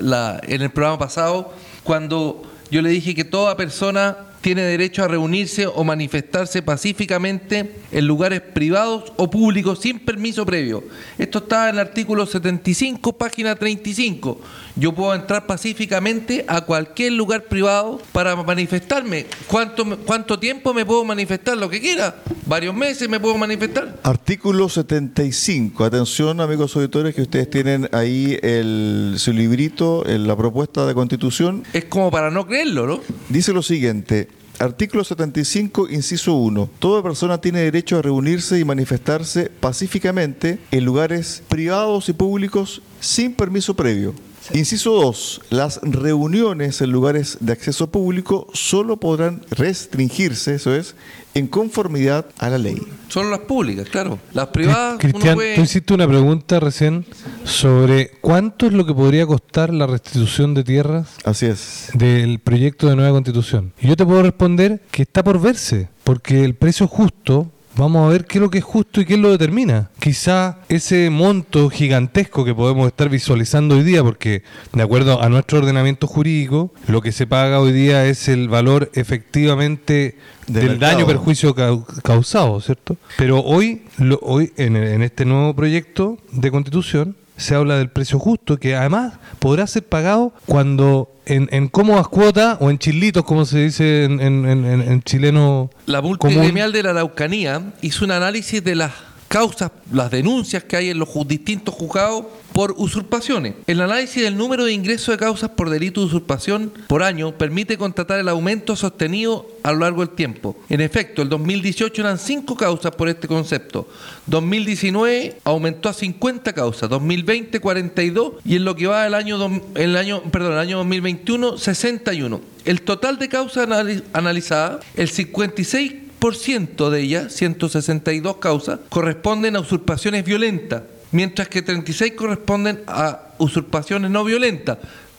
en el programa pasado cuando yo le dije que toda persona tiene derecho a reunirse o manifestarse pacíficamente en lugares privados o públicos sin permiso previo. Esto está en el artículo 75, página 35. Yo puedo entrar pacíficamente a cualquier lugar privado para manifestarme. ¿Cuánto, ¿Cuánto tiempo me puedo manifestar? Lo que quiera. Varios meses me puedo manifestar. Artículo 75. Atención, amigos auditores, que ustedes tienen ahí el, su librito, en la propuesta de constitución. Es como para no creerlo, ¿no? Dice lo siguiente. Artículo 75, inciso 1. Toda persona tiene derecho a reunirse y manifestarse pacíficamente en lugares privados y públicos sin permiso previo. Inciso 2. Las reuniones en lugares de acceso público solo podrán restringirse, eso es, en conformidad a la ley. Solo las públicas, claro. Las privadas, uno Cristian, puede... tú hiciste una pregunta recién sobre cuánto es lo que podría costar la restitución de tierras Así es. del proyecto de nueva constitución. Y yo te puedo responder que está por verse, porque el precio justo, vamos a ver qué es lo que es justo y qué lo determina. Quizá ese monto gigantesco que podemos estar visualizando hoy día, porque de acuerdo a nuestro ordenamiento jurídico, lo que se paga hoy día es el valor efectivamente De del mercado. daño perjuicio cau- causado, ¿cierto? Pero hoy, lo- hoy en, en este nuevo proyecto de constitución se habla del precio justo, que además podrá ser pagado cuando en, en cómodas cuotas o en chilitos, como se dice en, en- en- en- en chileno La multigremial de la Araucanía hizo un análisis de las causas, las denuncias que hay en los distintos juzgados por usurpaciones. El análisis del número de ingresos de causas por delito de usurpación por año permite constatar el aumento sostenido a lo largo del tiempo. En efecto, el 2018 eran 5 causas por este concepto. 2019 aumentó a 50 causas, 2020 42 y en lo que va del año el año, perdón, el año 2021 61. El total de causas anali- analizadas, el 56 ciento de ellas, 162 causas, corresponden a usurpaciones violentas, mientras que 36 corresponden a usurpaciones no violentas.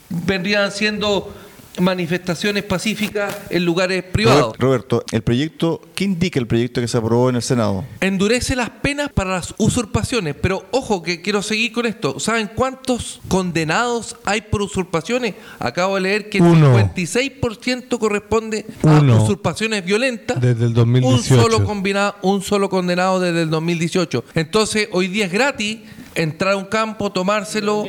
Vendrían siendo manifestaciones pacíficas en lugares privados. Roberto, el proyecto, ¿qué indica el proyecto que se aprobó en el Senado? Endurece las penas para las usurpaciones, pero ojo que quiero seguir con esto. ¿Saben cuántos condenados hay por usurpaciones? Acabo de leer que el Uno. 56% corresponde a Uno. usurpaciones violentas. Desde el 2018. Un solo, combinado, un solo condenado desde el 2018. Entonces, hoy día es gratis entrar a un campo, tomárselo.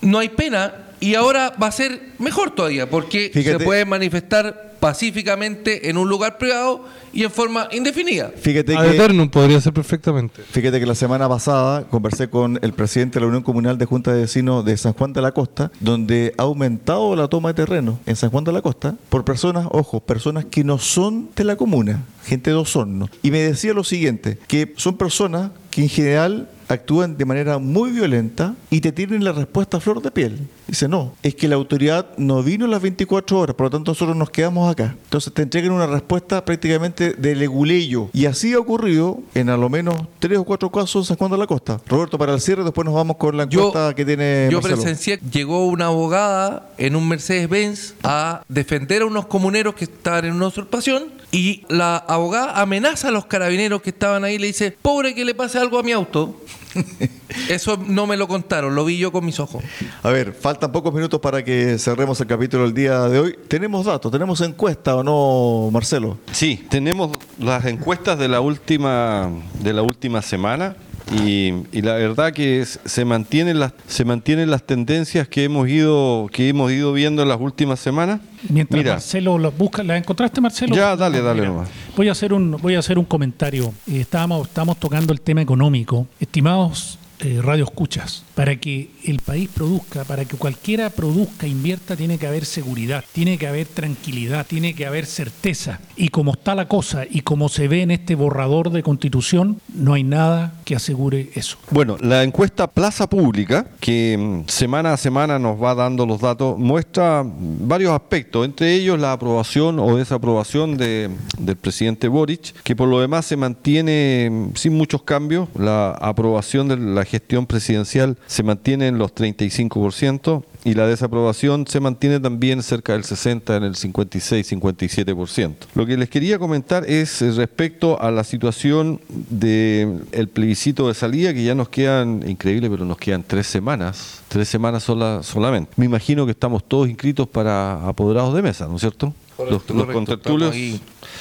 No hay pena. Y ahora va a ser mejor todavía, porque Fíjate- se puede manifestar pacíficamente en un lugar privado y en forma indefinida. Fíjate Ad que... eternum podría ser perfectamente. Fíjate que la semana pasada conversé con el presidente de la Unión Comunal de Junta de Vecinos de San Juan de la Costa, donde ha aumentado la toma de terreno en San Juan de la Costa por personas, ojo, personas que no son de la comuna, gente de Osorno. Y me decía lo siguiente, que son personas que en general actúan de manera muy violenta y te tienen la respuesta a flor de piel. Dice, no, es que la autoridad no vino las 24 horas, por lo tanto nosotros nos quedamos acá. Entonces te entregan una respuesta prácticamente de leguleyo. Y así ha ocurrido en a lo menos tres o cuatro casos en San Juan de la Costa. Roberto, para el cierre, después nos vamos con la encuesta que tiene yo Marcelo. presencié, llegó una abogada en un Mercedes-Benz a defender a unos comuneros que estaban en una usurpación y la abogada amenaza a los carabineros que estaban ahí y le dice, pobre que le pase algo a mi auto. Eso no me lo contaron, lo vi yo con mis ojos. A ver, faltan pocos minutos para que cerremos el capítulo del día de hoy. ¿Tenemos datos? ¿Tenemos encuesta o no, Marcelo? Sí, tenemos las encuestas de la última, de la última semana. Y, y la verdad que es- se mantienen las se mantienen las tendencias que hemos ido que hemos ido viendo en las últimas semanas. Mientras Mira, Marcelo las busca, ¿la encontraste Marcelo? Ya, dale, dale Mira, nomás. Voy a hacer un, voy a hacer un comentario. Eh, estábamos, estábamos tocando el tema económico. Estimados eh, radio escuchas, para que el país produzca, para que cualquiera produzca, invierta, tiene que haber seguridad, tiene que haber tranquilidad, tiene que haber certeza. Y como está la cosa y como se ve en este borrador de constitución, no hay nada que asegure eso. Bueno, la encuesta Plaza Pública, que mm, semana a semana nos va dando los datos, muestra varios aspectos, entre ellos la aprobación o desaprobación de- del presidente Boric, que por lo demás se mantiene mm, sin muchos cambios. La aprobación de la gestión presidencial se mantiene en los 35% y la desaprobación se mantiene también cerca del 60, en el 56-57%. Lo que les quería comentar es eh, respecto a la situación del plebiscito de salida, que ya nos quedan, increíble, pero nos quedan tres semanas, tres semanas sola, solamente. Me imagino que estamos todos inscritos para apoderados de mesa, ¿no es cierto? los los.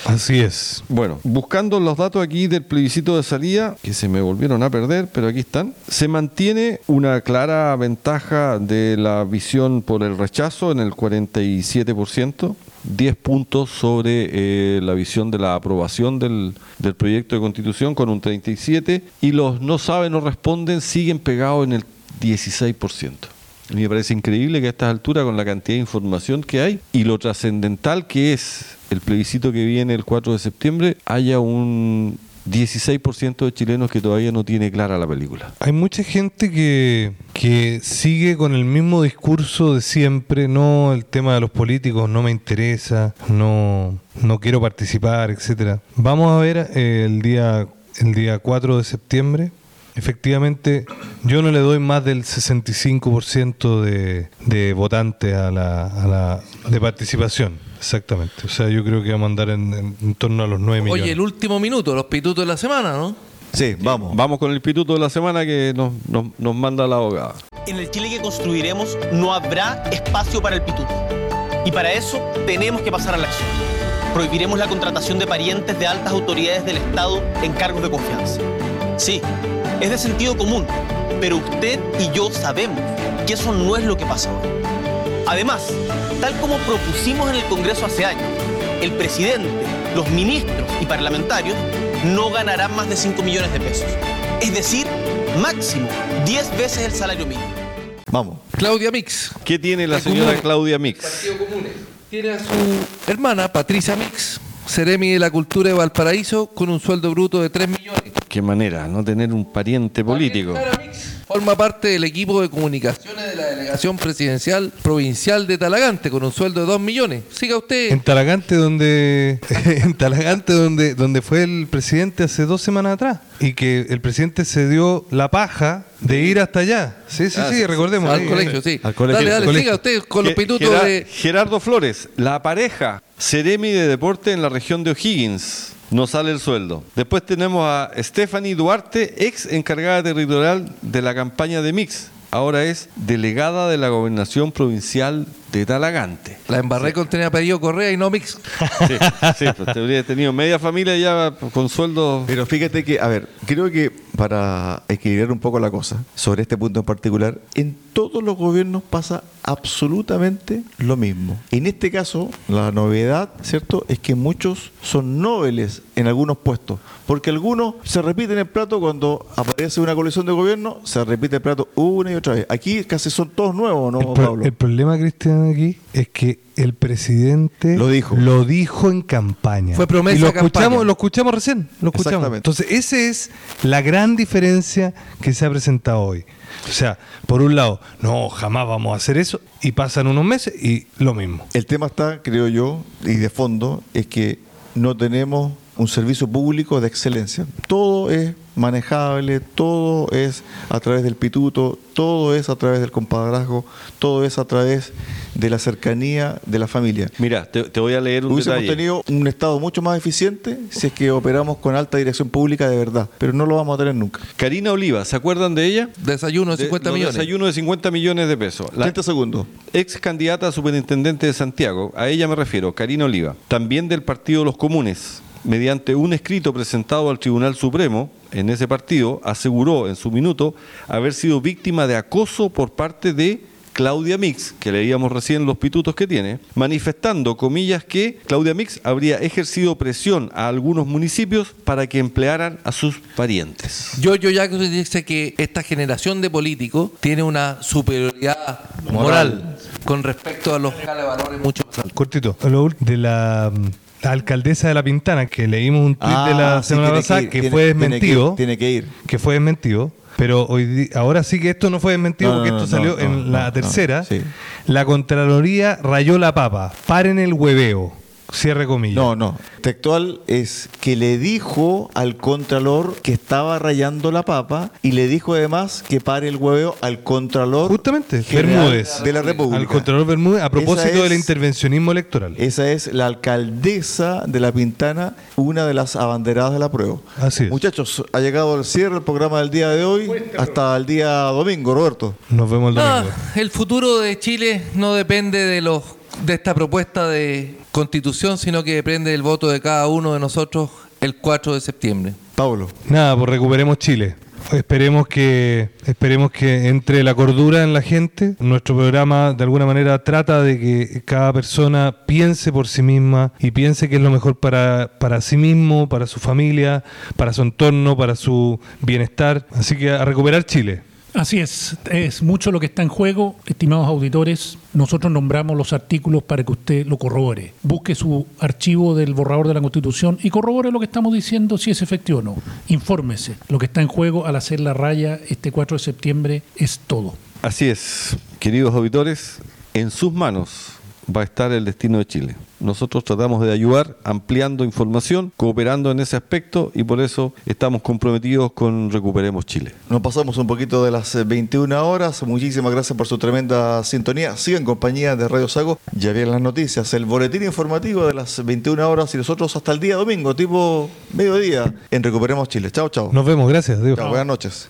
Así es. Bueno, buscando los datos aquí del plebiscito de salida, que se me volvieron a perder, pero aquí están, se mantiene una clara ventaja de la visión por el rechazo en el 47%. 10 puntos sobre eh, la visión de la aprobación del, del proyecto de constitución con un 37 y los no saben o responden siguen pegados en el 16%. A mí me parece increíble que a estas alturas, con la cantidad de información que hay y lo trascendental que es el plebiscito que viene el 4 de septiembre, haya un 16% de chilenos que todavía no tiene clara la película. Hay mucha gente que, que sigue con el mismo discurso de siempre, no el tema de los políticos no me interesa, no, no quiero participar, etcétera. Vamos a ver eh, el día el día 4 de septiembre. Efectivamente, yo no le doy más del 65% de, de votantes a la, a la de participación. Exactamente. O sea, yo creo que vamos a andar en, en- en torno a los 9 millones. Oye, el último minuto, los pitutos de la semana, ¿no? Sí, vamos. Vamos con el pituto de la semana que nos, nos, nos manda la abogada. En el Chile que construiremos no habrá espacio para el pituto. Y para eso tenemos que pasar a la acción. Prohibiremos la contratación de parientes de altas autoridades del Estado en cargos de confianza. Sí, es de sentido común, pero usted y yo sabemos que eso no es lo que pasa hoy. Además, tal como propusimos en el Congreso hace años, el presidente, los ministros y parlamentarios no ganarán más de 5 millones de pesos. Es decir, máximo 10 veces el salario mínimo. Vamos. Claudia Mix. ¿Qué tiene la señora Comunes. Claudia Mix? Partido Comunes. Tiene a su hermana, Patricia Mix, Seremi de la Cultura de Valparaíso, con un sueldo bruto de 3 millones. Qué manera, no tener un pariente político. Forma parte del equipo de comunicaciones de la delegación presidencial provincial de Talagante con un sueldo de 2 millones. Siga usted. En Talagante donde en Talagante donde donde fue el presidente hace dos semanas atrás y que el presidente se dio la paja de ir hasta allá. Sí, sí, Ah, sí, recordemos. Al ahí. colegio, sí. Al colegio. Dale, dale, Colegio. siga usted con los pitutos de... Gerardo Flores, la pareja Ceremi de Deporte en la región de O'Higgins. No sale el sueldo. Después tenemos a Stephanie Duarte, ex encargada territorial de la campaña de Mix. Ahora es delegada de la gobernación provincial de Talagante. La embarré con tenía pedido Correa y no Mix. Sí, sí, pues te habría tenido media familia ya con sueldo. Pero fíjate que, a ver, creo que para equilibrar un poco la cosa, sobre este punto en particular, en todos los gobiernos pasa absolutamente lo mismo. En este caso, la novedad, ¿cierto?, es que muchos son nobles en algunos puestos, porque algunos se repiten el plato cuando aparece una coalición de gobierno, se repite el plato una y otra vez. Aquí casi son todos nuevos, ¿no, El, Pablo? el problema, Cristian, aquí es que el presidente Lo dijo. lo dijo en campaña. Fue promesa Y lo de campaña. escuchamos, lo escuchamos recién. Lo escuchamos. Exactamente. Entonces, esa es la gran diferencia que se ha presentado hoy. O sea, por un lado, no, jamás vamos a hacer eso, y pasan unos meses y lo mismo. El tema está, creo yo, y de fondo, es que no tenemos un servicio público de excelencia. Todo es manejable, todo es a través del pituto, todo es a través del compadrazgo, todo es a través de la cercanía de la familia. Mira, te, te voy a leer un Hubiésemos detalle. tenido un Estado mucho más eficiente si es que operamos con alta dirección pública de verdad, pero no lo vamos a tener nunca. Karina Oliva, ¿se acuerdan de ella? Desayuno de De- 50 los millones. Desayuno de 50 millones de pesos. La 30 segundos. ex candidata a superintendente de Santiago, a ella me refiero, Karina Oliva, también del Partido de los Comunes, mediante un escrito presentado al Tribunal Supremo en ese partido, aseguró en su minuto haber sido víctima de acoso por parte de Claudia Mix, que leíamos recién los pitutos que tiene, manifestando, comillas, que Claudia Mix habría ejercido presión a algunos municipios para que emplearan a sus parientes. Yo, yo ya dice que esta generación de políticos tiene una superioridad moral, Moral. con respecto a los valores mucho más altos. Cortito. De la, la alcaldesa de La Pintana, que leímos un tuit de la Ah, sí, semana pasada que, fue desmentido. Tiene que ir. que fue desmentido, pero hoy ahora sí que esto no fue desmentido No, porque no, esto no, salió en la tercera. sí. La Contraloría rayó la papa. Paren el hueveo. Cierre comillas. No, no. Textual es que le dijo al contralor que estaba rayando la papa y le dijo además que pare el hueveo al contralor Justamente, Bermúdez. de la República. Al Contralor Bermúdez a propósito Esa del es- intervencionismo electoral. Esa es la alcaldesa de La Pintana, una de las abanderadas de la prueba. Así es. Muchachos, ha llegado el cierre del programa del día de hoy hasta el día domingo, Roberto. Nos vemos el domingo. Ah, el futuro de Chile no depende de los de esta propuesta de constitución, sino que depende del voto de cada uno de nosotros el 4 de septiembre. Pablo. Nada, pues recuperemos Chile. Esperemos que esperemos que entre la cordura en la gente. Nuestro programa de alguna manera trata de que cada persona piense por sí misma y piense que es lo mejor para, para sí mismo, para su familia, para su entorno, para su bienestar. Así que a recuperar Chile. Así es, es mucho lo que está en juego, estimados auditores. Nosotros nombramos los artículos para que usted lo corrobore. Busque su archivo del borrador de la Constitución y corrobore lo que estamos diciendo, si es efectivo o no. Infórmese. Lo que está en juego al hacer la raya este 4 de septiembre es todo. Así es, queridos auditores, en sus manos va a estar el destino de Chile. Nosotros tratamos de ayudar ampliando información, cooperando en ese aspecto y por eso estamos comprometidos con Recuperemos Chile. Nos pasamos un poquito de las eh, 21 horas. Muchísimas gracias por su tremenda sintonía. Sigan en compañía de Radio Sago. Ya vienen las noticias, el boletín informativo de las 21 horas y nosotros hasta el día domingo, tipo mediodía, en Recuperemos Chile. Chao, chao. Nos vemos, gracias. Chao, buenas noches.